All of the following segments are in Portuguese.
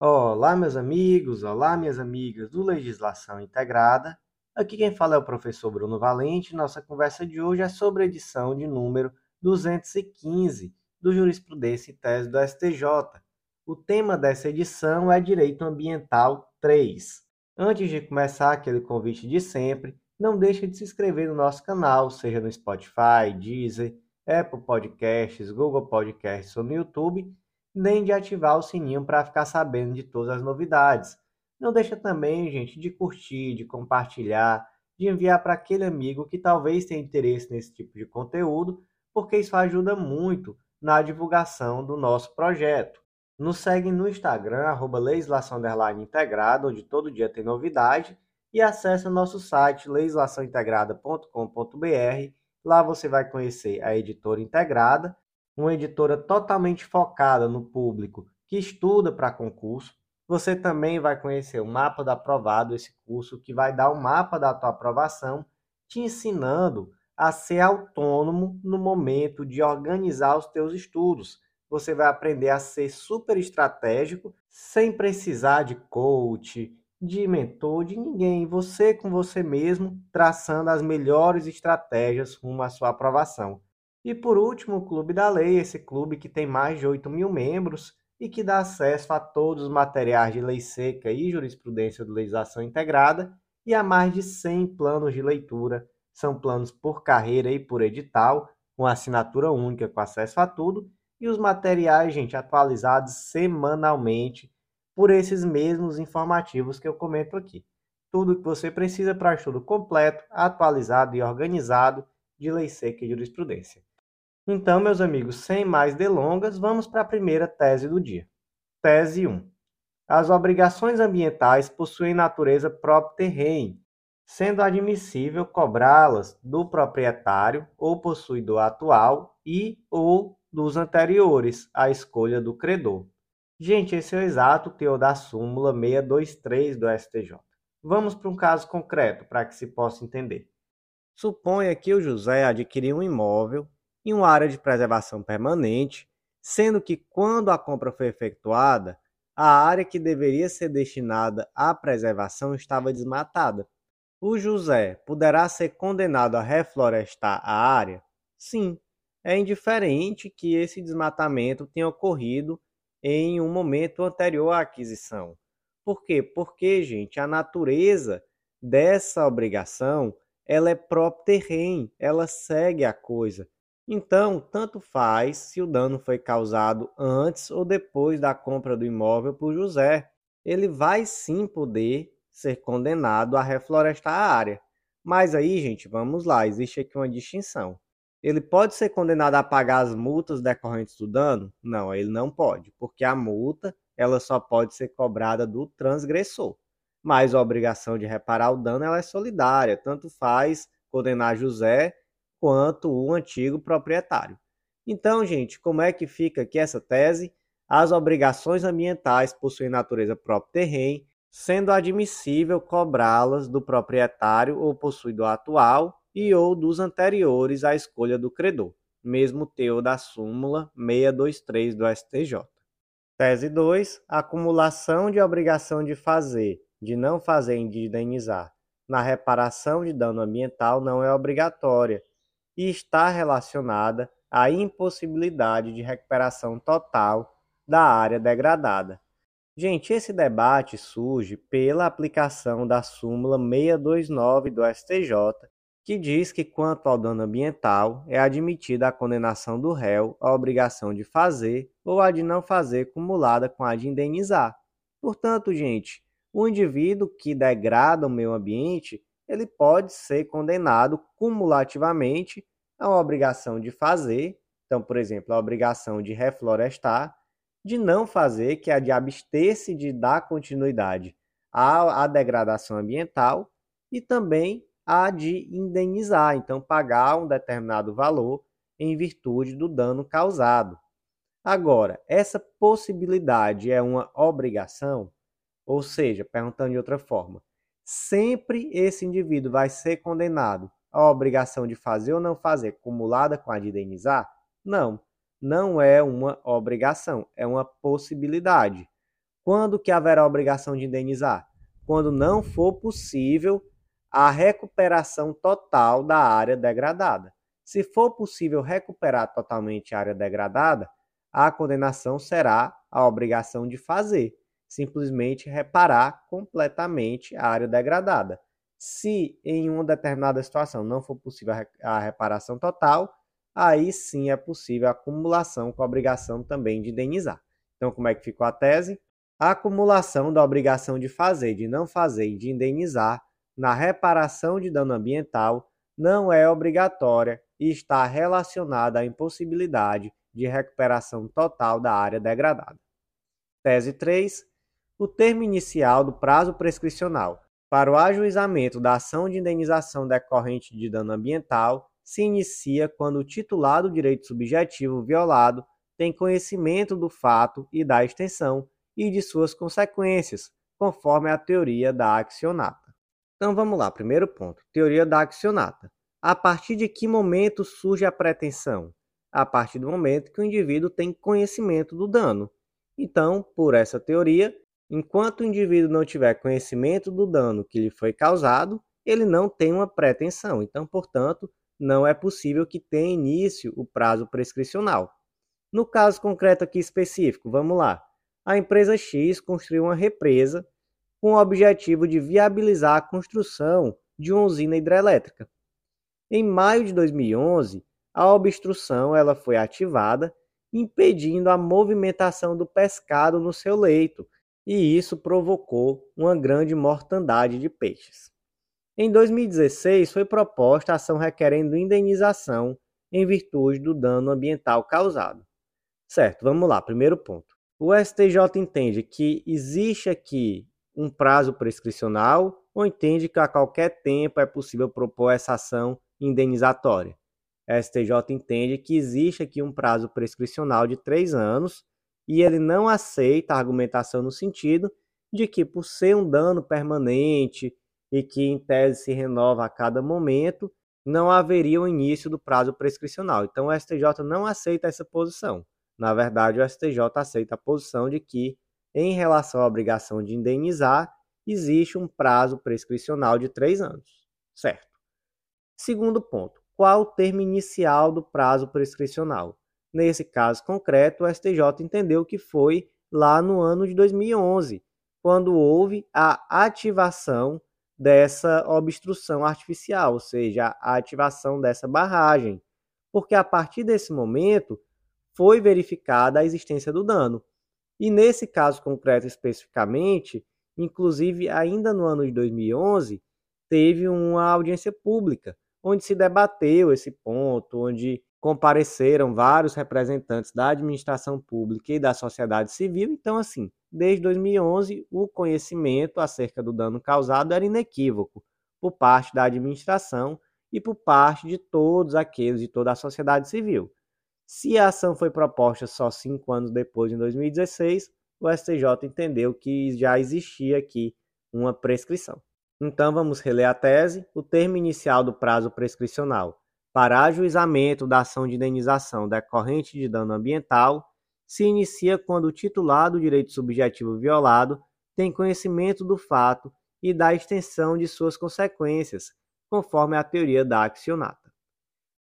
Olá, meus amigos, olá, minhas amigas do Legislação Integrada. Aqui quem fala é o professor Bruno Valente. Nossa conversa de hoje é sobre a edição de número 215 do Jurisprudência e Tese do STJ. O tema dessa edição é Direito Ambiental 3. Antes de começar aquele convite de sempre, não deixe de se inscrever no nosso canal, seja no Spotify, Deezer, Apple Podcasts, Google Podcasts ou no YouTube nem de ativar o sininho para ficar sabendo de todas as novidades. Não deixa também, gente, de curtir, de compartilhar, de enviar para aquele amigo que talvez tenha interesse nesse tipo de conteúdo, porque isso ajuda muito na divulgação do nosso projeto. Nos segue no Instagram, arroba legislação integrada, onde todo dia tem novidade, e acesse o nosso site legislaçãointegrada.com.br. Lá você vai conhecer a editora integrada uma editora totalmente focada no público que estuda para concurso. Você também vai conhecer o mapa da aprovado, esse curso que vai dar o mapa da tua aprovação, te ensinando a ser autônomo no momento de organizar os teus estudos. Você vai aprender a ser super estratégico sem precisar de coach, de mentor, de ninguém. Você com você mesmo, traçando as melhores estratégias rumo à sua aprovação. E por último, o Clube da Lei, esse clube que tem mais de 8 mil membros e que dá acesso a todos os materiais de lei seca e jurisprudência de legislação integrada e a mais de 100 planos de leitura. São planos por carreira e por edital, com assinatura única com acesso a tudo e os materiais, gente, atualizados semanalmente por esses mesmos informativos que eu comento aqui. Tudo que você precisa para estudo completo, atualizado e organizado de lei seca e jurisprudência. Então, meus amigos, sem mais delongas, vamos para a primeira tese do dia. Tese 1. As obrigações ambientais possuem natureza própria terreno, sendo admissível cobrá-las do proprietário ou possuidor atual e ou dos anteriores à escolha do credor. Gente, esse é o exato teor da súmula 623 do STJ. Vamos para um caso concreto para que se possa entender. Suponha que o José adquiriu um imóvel em uma área de preservação permanente, sendo que quando a compra foi efetuada, a área que deveria ser destinada à preservação estava desmatada. O José poderá ser condenado a reflorestar a área? Sim, é indiferente que esse desmatamento tenha ocorrido em um momento anterior à aquisição. Por quê? Porque, gente, a natureza dessa obrigação ela é própria terreno, ela segue a coisa. Então, tanto faz se o dano foi causado antes ou depois da compra do imóvel por José. Ele vai sim poder ser condenado a reflorestar a área. Mas aí, gente, vamos lá, existe aqui uma distinção. Ele pode ser condenado a pagar as multas decorrentes do dano? Não, ele não pode, porque a multa ela só pode ser cobrada do transgressor. Mas a obrigação de reparar o dano ela é solidária, tanto faz condenar José quanto o antigo proprietário. Então, gente, como é que fica aqui essa tese? As obrigações ambientais possuem natureza própria terreno, sendo admissível cobrá-las do proprietário ou possuidor atual e ou dos anteriores à escolha do credor, mesmo teu da súmula 623 do STJ. Tese 2. Acumulação de obrigação de fazer, de não fazer e de indenizar na reparação de dano ambiental não é obrigatória, e está relacionada à impossibilidade de recuperação total da área degradada. Gente, esse debate surge pela aplicação da súmula 629 do STJ, que diz que, quanto ao dano ambiental, é admitida a condenação do réu à obrigação de fazer ou a de não fazer, cumulada com a de indenizar. Portanto, gente, o indivíduo que degrada o meio ambiente ele pode ser condenado cumulativamente uma obrigação de fazer, então, por exemplo, a obrigação de reflorestar, de não fazer, que é a de abster-se de dar continuidade à, à degradação ambiental, e também a de indenizar, então pagar um determinado valor em virtude do dano causado. Agora, essa possibilidade é uma obrigação? Ou seja, perguntando de outra forma, sempre esse indivíduo vai ser condenado à obrigação de fazer ou não fazer, cumulada com a de indenizar? Não, não é uma obrigação, é uma possibilidade. Quando que haverá obrigação de indenizar? Quando não for possível a recuperação total da área degradada. Se for possível recuperar totalmente a área degradada, a condenação será a obrigação de fazer, simplesmente reparar completamente a área degradada. Se em uma determinada situação não for possível a reparação total, aí sim é possível a acumulação com a obrigação também de indenizar. Então, como é que ficou a tese? A acumulação da obrigação de fazer, de não fazer e de indenizar na reparação de dano ambiental não é obrigatória e está relacionada à impossibilidade de recuperação total da área degradada. Tese 3. O termo inicial do prazo prescricional para o ajuizamento da ação de indenização decorrente de dano ambiental se inicia quando o titular do direito subjetivo violado tem conhecimento do fato e da extensão e de suas consequências, conforme a teoria da accionata. Então vamos lá, primeiro ponto, teoria da accionata. A partir de que momento surge a pretensão? A partir do momento que o indivíduo tem conhecimento do dano. Então, por essa teoria, enquanto o indivíduo não tiver conhecimento do dano que lhe foi causado, ele não tem uma pretensão. Então, portanto, não é possível que tenha início o prazo prescricional. No caso concreto aqui específico, vamos lá. A empresa X construiu uma represa com o objetivo de viabilizar a construção de uma usina hidrelétrica. Em maio de 2011, a obstrução ela foi ativada, impedindo a movimentação do pescado no seu leito, e isso provocou uma grande mortandade de peixes. Em 2016, foi proposta a ação requerendo indenização em virtude do dano ambiental causado. Certo, vamos lá, primeiro ponto. O STJ entende que existe aqui um prazo prescricional ou entende que a qualquer tempo é possível propor essa ação indenizatória. A STJ entende que existe aqui um prazo prescricional de três anos e ele não aceita a argumentação no sentido de que, por ser um dano permanente e que em tese se renova a cada momento, não haveria o início do prazo prescricional. Então, o STJ não aceita essa posição. Na verdade, o STJ aceita a posição de que em relação à obrigação de indenizar, existe um prazo prescricional de três anos. Certo. Segundo ponto, qual o termo inicial do prazo prescricional? Nesse caso concreto, o STJ entendeu que foi lá no ano de 2011, quando houve a ativação dessa obstrução artificial, ou seja, a ativação dessa barragem, porque a partir desse momento foi verificada a existência do dano. E nesse caso concreto especificamente, inclusive ainda no ano de 2011, teve uma audiência pública onde se debateu esse ponto, onde compareceram vários representantes da administração pública e da sociedade civil. Então, assim, desde 2011, o conhecimento acerca do dano causado era inequívoco por parte da administração e por parte de todos aqueles de toda a sociedade civil. Se a ação foi proposta só cinco anos depois, em 2016, o STJ entendeu que já existia aqui uma prescrição. Então vamos reler a tese. O termo inicial do prazo prescricional para ajuizamento da ação de indenização decorrente de dano ambiental se inicia quando o titular do direito subjetivo violado tem conhecimento do fato e da extensão de suas consequências, conforme a teoria da accionata.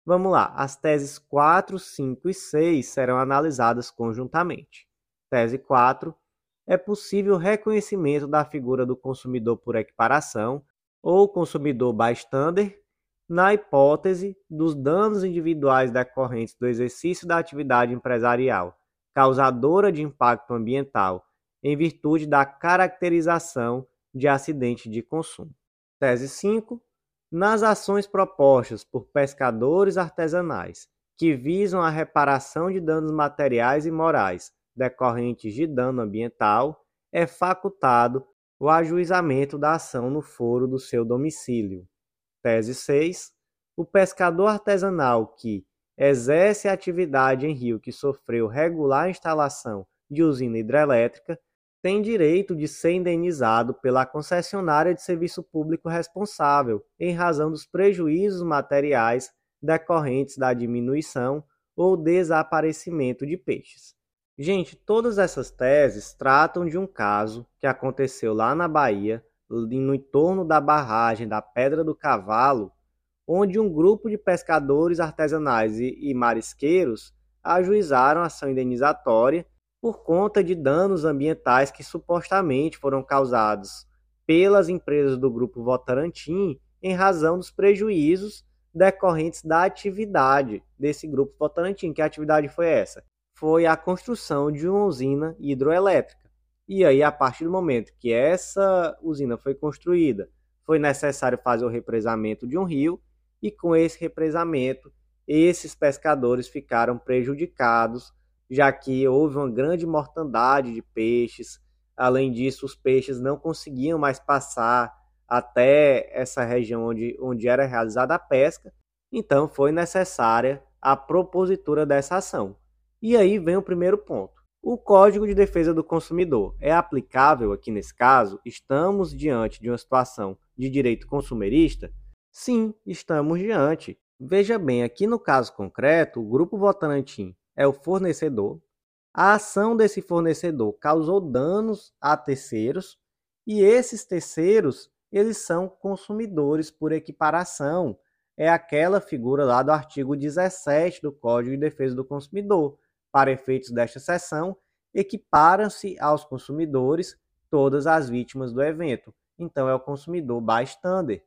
Vamos lá, as teses 4, 5 e 6 serão analisadas conjuntamente. Tese 4. É possível reconhecimento da figura do consumidor por equiparação ou consumidor bystander na hipótese dos danos individuais decorrentes do exercício da atividade empresarial causadora de impacto ambiental em virtude da caracterização de acidente de consumo. Tese 5 nas ações propostas por pescadores artesanais que visam a reparação de danos materiais e morais decorrentes de dano ambiental, é facultado o ajuizamento da ação no foro do seu domicílio. Tese 6. O pescador artesanal que exerce atividade em rio que sofreu regular instalação de usina hidrelétrica tem direito de ser indenizado pela concessionária de serviço público responsável, em razão dos prejuízos materiais decorrentes da diminuição ou desaparecimento de peixes. Gente, todas essas teses tratam de um caso que aconteceu lá na Bahia, no entorno da barragem da Pedra do Cavalo, onde um grupo de pescadores artesanais e marisqueiros ajuizaram ação indenizatória por conta de danos ambientais que supostamente foram causados pelas empresas do grupo Votorantim em razão dos prejuízos decorrentes da atividade desse grupo Votorantim. Que atividade foi essa? Foi a construção de uma usina hidroelétrica. E aí, a partir do momento que essa usina foi construída, foi necessário fazer o represamento de um rio, e com esse represamento, esses pescadores ficaram prejudicados, já que houve uma grande mortandade de peixes. Além disso, os peixes não conseguiam mais passar até essa região onde, onde era realizada a pesca, então foi necessária a propositura dessa ação. E aí vem o primeiro ponto. O Código de Defesa do Consumidor é aplicável aqui nesse caso? Estamos diante de uma situação de direito consumerista? Sim, estamos diante. Veja bem, aqui no caso concreto, o grupo Votorantim é o fornecedor. A ação desse fornecedor causou danos a terceiros e esses terceiros eles são consumidores por equiparação. É aquela figura lá do artigo 17 do Código de Defesa do Consumidor. Para efeitos desta seção, equiparam-se aos consumidores todas as vítimas do evento. Então, é o consumidor bystander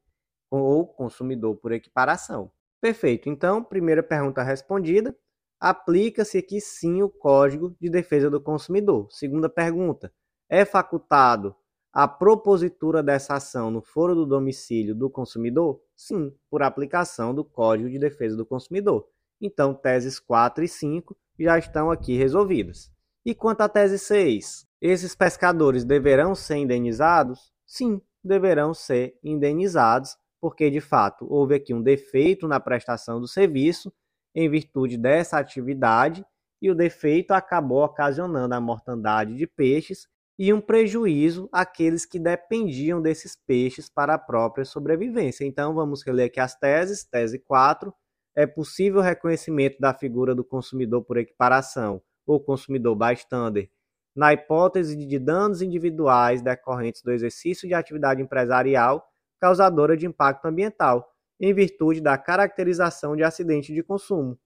ou consumidor por equiparação. Perfeito. Então, primeira pergunta respondida. Aplica-se aqui sim o Código de Defesa do Consumidor. Segunda pergunta. É facultado a propositura dessa ação no foro do domicílio do consumidor? Sim, por aplicação do Código de Defesa do Consumidor. Então, teses 4 e 5 já estão aqui resolvidas. E quanto à tese 6? Esses pescadores deverão ser indenizados? Sim, deverão ser indenizados, porque de fato houve aqui um defeito na prestação do serviço em virtude dessa atividade e o defeito acabou ocasionando a mortandade de peixes e um prejuízo àqueles que dependiam desses peixes para a própria sobrevivência. Então, vamos reler aqui as teses. Tese 4. É possível o reconhecimento da figura do consumidor por equiparação ou consumidor bystander na hipótese de danos individuais decorrentes do exercício de atividade empresarial causadora de impacto ambiental, em virtude da caracterização de acidente de consumo.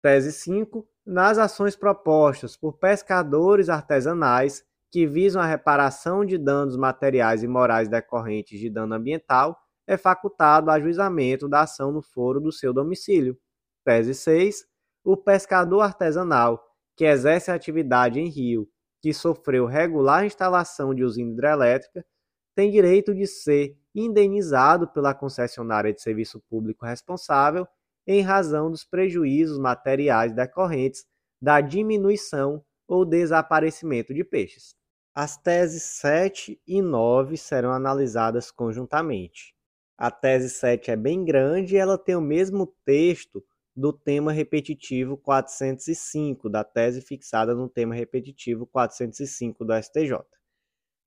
Tese 5. Nas ações propostas por pescadores artesanais que visam a reparação de danos materiais e morais decorrentes de dano ambiental, é facultado o ajuizamento da ação no foro do seu domicílio. Tese 6. O pescador artesanal que exerce atividade em rio que sofreu regular instalação de usina hidrelétrica tem direito de ser indenizado pela concessionária de serviço público responsável em razão dos prejuízos materiais decorrentes da diminuição ou desaparecimento de peixes. As teses 7 e 9 serão analisadas conjuntamente. A tese 7 é bem grande e ela tem o mesmo texto do tema repetitivo 405, da tese fixada no tema repetitivo 405 do STJ.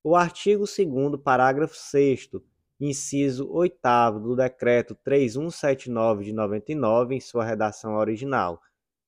O artigo 2 parágrafo 6 inciso 8 do decreto 3179 de 99 em sua redação original,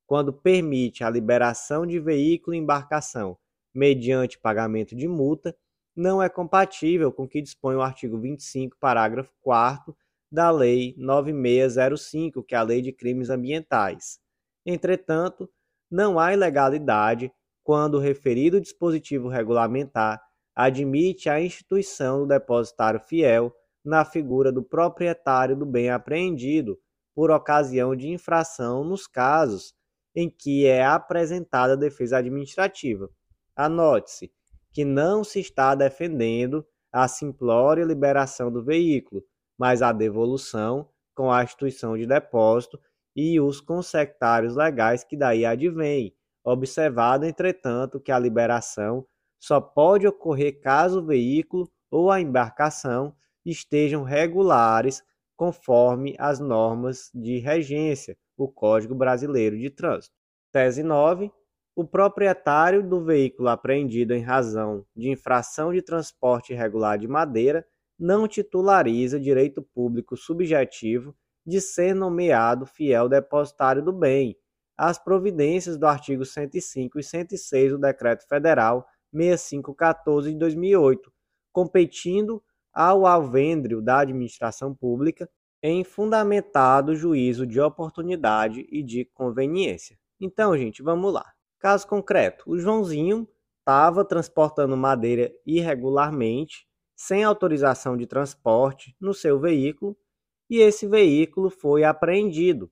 quando permite a liberação de veículo e embarcação mediante pagamento de multa, não é compatível com o que dispõe o artigo 25, parágrafo 4 da Lei 9605, que é a Lei de Crimes Ambientais. Entretanto, não há ilegalidade quando o referido dispositivo regulamentar admite a instituição do depositário fiel na figura do proprietário do bem apreendido por ocasião de infração nos casos em que é apresentada defesa administrativa, Anote-se que não se está defendendo a simplória liberação do veículo, mas a devolução com a instituição de depósito e os consectários legais que daí advêm, observado, entretanto, que a liberação só pode ocorrer caso o veículo ou a embarcação estejam regulares conforme as normas de regência, o Código Brasileiro de Trânsito. Tese 9 o proprietário do veículo apreendido em razão de infração de transporte irregular de madeira não titulariza direito público subjetivo de ser nomeado fiel depositário do bem, as providências do artigo 105 e 106 do Decreto Federal 6514 de 2008, competindo ao alvêndrio da administração pública em fundamentado juízo de oportunidade e de conveniência. Então, gente, vamos lá. Caso concreto, o Joãozinho estava transportando madeira irregularmente, sem autorização de transporte, no seu veículo, e esse veículo foi apreendido.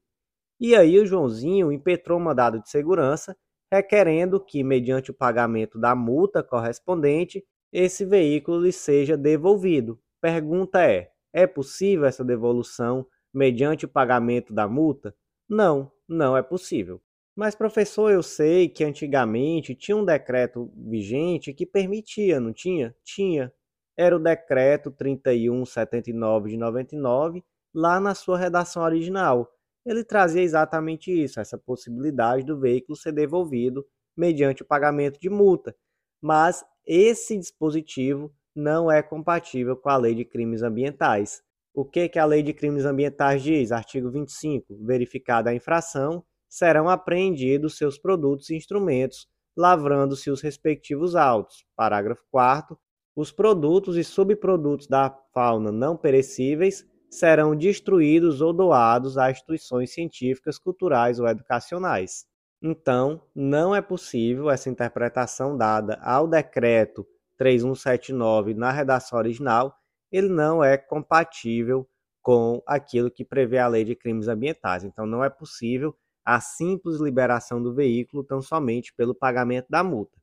E aí o Joãozinho impetrou mandado de segurança, requerendo que, mediante o pagamento da multa correspondente, esse veículo lhe seja devolvido. Pergunta é: é possível essa devolução mediante o pagamento da multa? Não, não é possível. Mas, professor, eu sei que antigamente tinha um decreto vigente que permitia, não tinha? Tinha. Era o decreto 3179 de 99, lá na sua redação original. Ele trazia exatamente isso, essa possibilidade do veículo ser devolvido mediante o pagamento de multa. Mas esse dispositivo não é compatível com a Lei de Crimes Ambientais. O que, que a Lei de Crimes Ambientais diz? Artigo 25. Verificada a infração, serão apreendidos seus produtos e instrumentos, lavrando-se os respectivos autos. Parágrafo 4. Os produtos e subprodutos da fauna não perecíveis serão destruídos ou doados a instituições científicas, culturais ou educacionais. Então, não é possível essa interpretação dada ao decreto 3179 na redação original, ele não é compatível com aquilo que prevê a lei de crimes ambientais. Então, não é possível a simples liberação do veículo tão somente pelo pagamento da multa.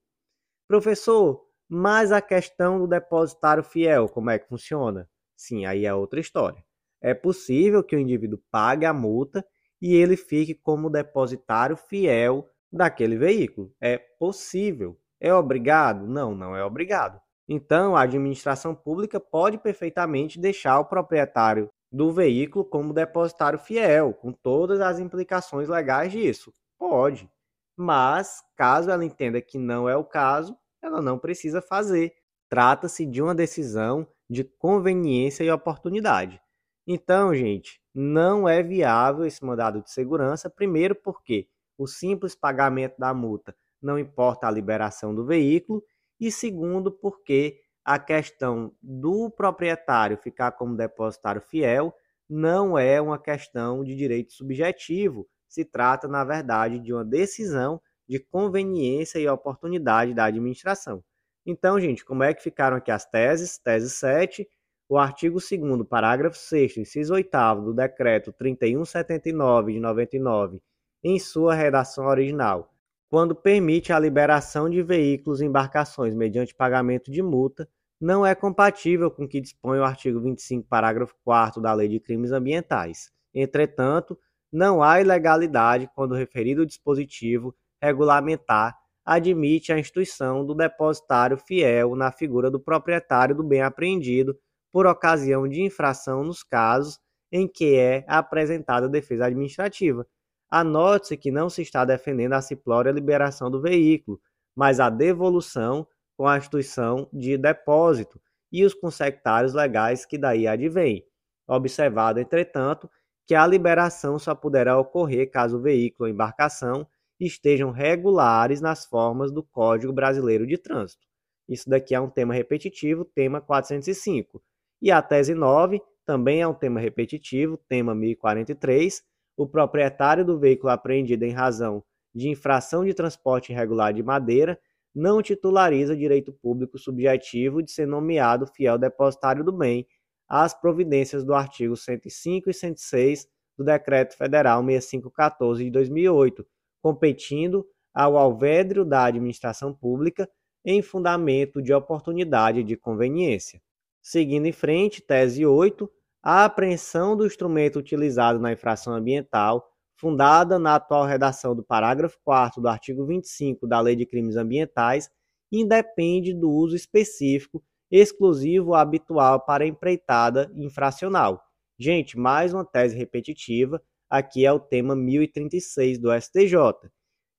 Professor, mas a questão do depositário fiel, como é que funciona? Sim, aí é outra história. É possível que o indivíduo pague a multa e ele fique como depositário fiel daquele veículo. É possível. É obrigado? Não, não é obrigado. Então, a administração pública pode perfeitamente deixar o proprietário do veículo como depositário fiel, com todas as implicações legais disso. Pode. Mas, caso ela entenda que não é o caso, ela não precisa fazer. Trata-se de uma decisão de conveniência e oportunidade. Então, gente, não é viável esse mandado de segurança, primeiro porque o simples pagamento da multa não importa a liberação do veículo, e segundo, porque a questão do proprietário ficar como depositário fiel não é uma questão de direito subjetivo, se trata, na verdade, de uma decisão de conveniência e oportunidade da administração. Então, gente, como é que ficaram aqui as teses? Tese 7, o artigo 2 parágrafo 6 inciso 8 do decreto 3179 de 99, em sua redação original, quando permite a liberação de veículos e embarcações mediante pagamento de multa, não é compatível com o que dispõe o artigo 25, parágrafo 4 da Lei de Crimes Ambientais. Entretanto, não há ilegalidade quando o referido dispositivo regulamentar admite a instituição do depositário fiel na figura do proprietário do bem apreendido por ocasião de infração nos casos em que é apresentada defesa administrativa, Anote-se que não se está defendendo a simplória liberação do veículo, mas a devolução com a instituição de depósito e os consectários legais que daí advêm. Observado, entretanto, que a liberação só poderá ocorrer caso o veículo ou embarcação estejam regulares nas formas do Código Brasileiro de Trânsito. Isso daqui é um tema repetitivo, tema 405. E a tese 9 também é um tema repetitivo, tema 1043, o proprietário do veículo apreendido em razão de infração de transporte irregular de madeira não titulariza direito público subjetivo de ser nomeado fiel depositário do bem às providências do artigo 105 e 106 do Decreto Federal 6514 de 2008, competindo ao alvédrio da administração pública em fundamento de oportunidade de conveniência. Seguindo em frente, tese 8, a apreensão do instrumento utilizado na infração ambiental, fundada na atual redação do parágrafo 4 do artigo 25 da Lei de Crimes Ambientais, independe do uso específico, exclusivo ou habitual para empreitada infracional. Gente, mais uma tese repetitiva, aqui é o tema 1036 do STJ.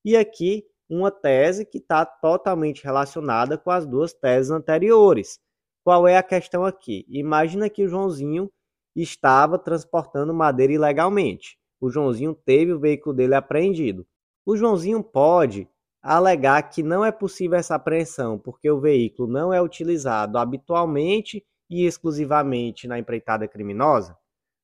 E aqui uma tese que está totalmente relacionada com as duas teses anteriores. Qual é a questão aqui? Imagina que o Joãozinho estava transportando madeira ilegalmente. O Joãozinho teve o veículo dele apreendido. O Joãozinho pode alegar que não é possível essa apreensão porque o veículo não é utilizado habitualmente e exclusivamente na empreitada criminosa?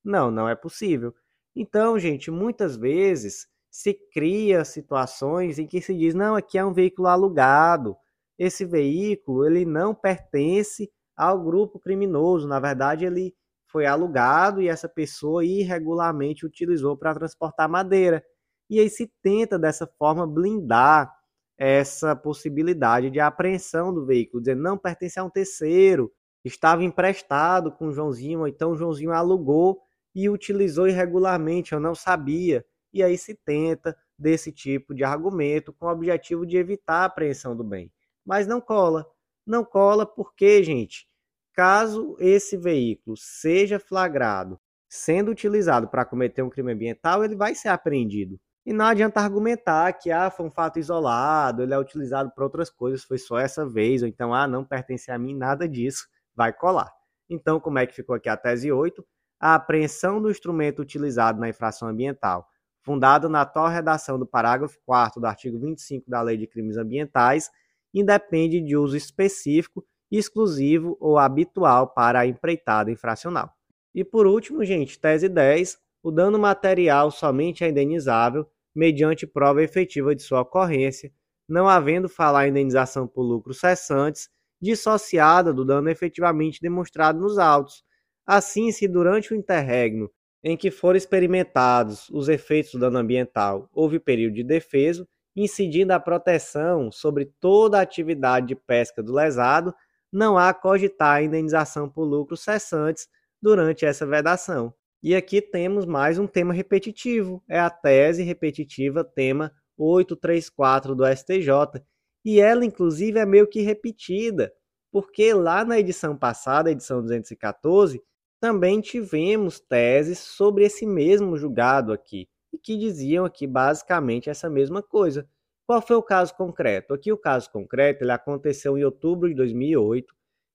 Não, não é possível. Então, gente, muitas vezes se cria situações em que se diz: "Não, aqui é um veículo alugado. Esse veículo, ele não pertence ao grupo criminoso. Na verdade, ele foi alugado e essa pessoa irregularmente utilizou para transportar madeira. E aí se tenta dessa forma blindar essa possibilidade de apreensão do veículo, dizendo não pertence a um terceiro, estava emprestado com o Joãozinho, ou então o Joãozinho alugou e utilizou irregularmente, eu não sabia. E aí se tenta desse tipo de argumento com o objetivo de evitar a apreensão do bem. Mas não cola. Não cola porque, gente, Caso esse veículo seja flagrado sendo utilizado para cometer um crime ambiental, ele vai ser apreendido. E não adianta argumentar que ah, foi um fato isolado, ele é utilizado para outras coisas, foi só essa vez, ou então, ah, não pertence a mim, nada disso, vai colar. Então, como é que ficou aqui a tese 8? A apreensão do instrumento utilizado na infração ambiental, fundado na atual redação do parágrafo 4 do artigo 25 da Lei de Crimes Ambientais, independe de uso específico exclusivo ou habitual para a empreitada infracional. E por último, gente, tese 10, o dano material somente é indenizável mediante prova efetiva de sua ocorrência, não havendo falar indenização por lucros cessantes dissociada do dano efetivamente demonstrado nos autos. Assim, se durante o interregno em que foram experimentados os efeitos do dano ambiental houve período de defeso, incidindo a proteção sobre toda a atividade de pesca do lesado, não há cogitar a indenização por lucros cessantes durante essa vedação. E aqui temos mais um tema repetitivo, é a tese repetitiva tema 834 do STJ, e ela inclusive é meio que repetida, porque lá na edição passada, edição 214, também tivemos teses sobre esse mesmo julgado aqui, e que diziam aqui basicamente essa mesma coisa. Qual foi o caso concreto? Aqui o caso concreto ele aconteceu em outubro de 2008.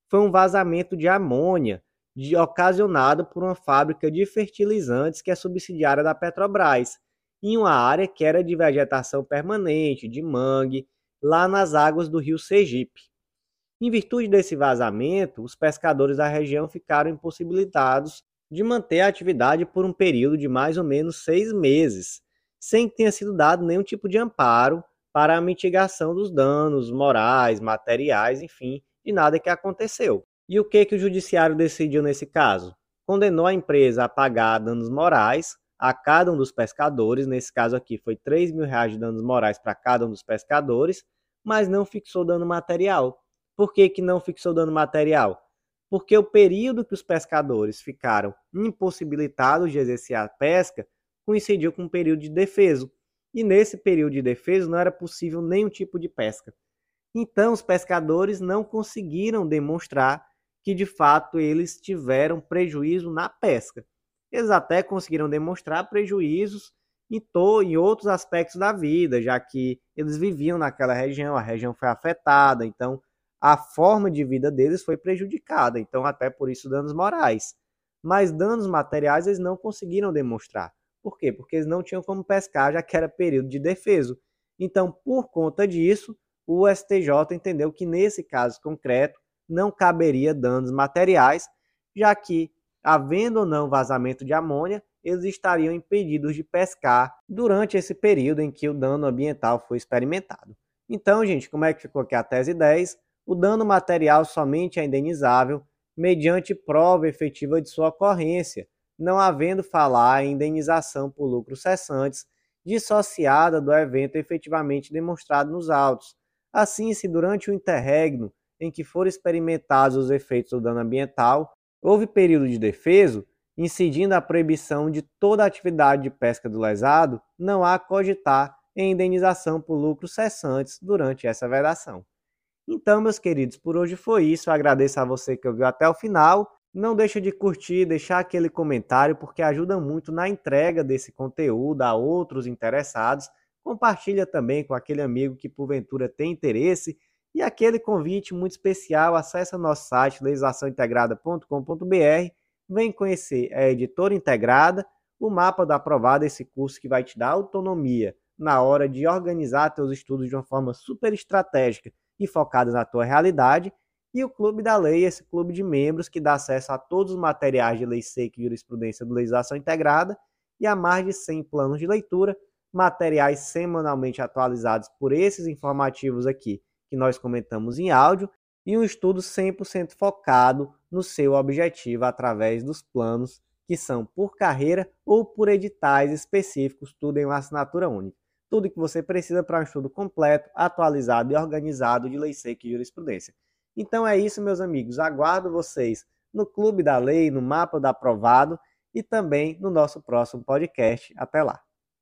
Foi um vazamento de amônia de, ocasionado por uma fábrica de fertilizantes que é subsidiária da Petrobras, em uma área que era de vegetação permanente, de mangue, lá nas águas do rio Sergipe. Em virtude desse vazamento, os pescadores da região ficaram impossibilitados de manter a atividade por um período de mais ou menos seis meses, sem que tenha sido dado nenhum tipo de amparo para a mitigação dos danos morais, materiais, enfim, de nada que aconteceu. E o que, que o judiciário decidiu nesse caso? Condenou a empresa a pagar danos morais a cada um dos pescadores, nesse caso aqui foi 3 mil reais de danos morais para cada um dos pescadores, mas não fixou dano material. Por que, que não fixou dano material? Porque o período que os pescadores ficaram impossibilitados de exercer a pesca coincidiu com um período de defeso e nesse período de defesa não era possível nenhum tipo de pesca. Então, os pescadores não conseguiram demonstrar que de fato eles tiveram prejuízo na pesca. Eles até conseguiram demonstrar prejuízos em, em outros aspectos da vida, já que eles viviam naquela região, a região foi afetada, então a forma de vida deles foi prejudicada, então até por isso danos morais. Mas danos materiais eles não conseguiram demonstrar. Por quê? Porque eles não tinham como pescar, já que era período de defeso. Então, por conta disso, o STJ entendeu que nesse caso concreto não caberia danos materiais, já que, havendo ou não vazamento de amônia, eles estariam impedidos de pescar durante esse período em que o dano ambiental foi experimentado. Então, gente, como é que ficou aqui a tese 10? O dano material somente é indenizável mediante prova efetiva de sua ocorrência, não havendo falar em indenização por lucros cessantes dissociada do evento efetivamente demonstrado nos autos. Assim, se durante o interregno em que foram experimentados os efeitos do dano ambiental, houve período de defeso, incidindo a proibição de toda atividade de pesca do lesado, não há cogitar em indenização por lucros cessantes durante essa vedação. Então, meus queridos, por hoje foi isso. Eu agradeço a você que ouviu até o final não deixa de curtir, deixar aquele comentário, porque ajuda muito na entrega desse conteúdo a outros interessados. Compartilha também com aquele amigo que porventura tem interesse. E aquele convite muito especial, acesse nosso site legislaçãointegrada.com.br, vem conhecer a editora integrada, o mapa da aprovada, esse curso que vai te dar autonomia na hora de organizar teus estudos de uma forma super estratégica e focada na tua realidade. E o Clube da Lei, esse clube de membros que dá acesso a todos os materiais de lei seca e jurisprudência do legislação integrada e a mais de 100 planos de leitura, materiais semanalmente atualizados por esses informativos aqui que nós comentamos em áudio e um estudo 100% focado no seu objetivo através dos planos que são por carreira ou por editais específicos, tudo em uma assinatura única. Tudo que você precisa para um estudo completo, atualizado e organizado de lei seca e jurisprudência. Então é isso, meus amigos. Aguardo vocês no Clube da Lei, no Mapa do Aprovado e também no nosso próximo podcast. Até lá.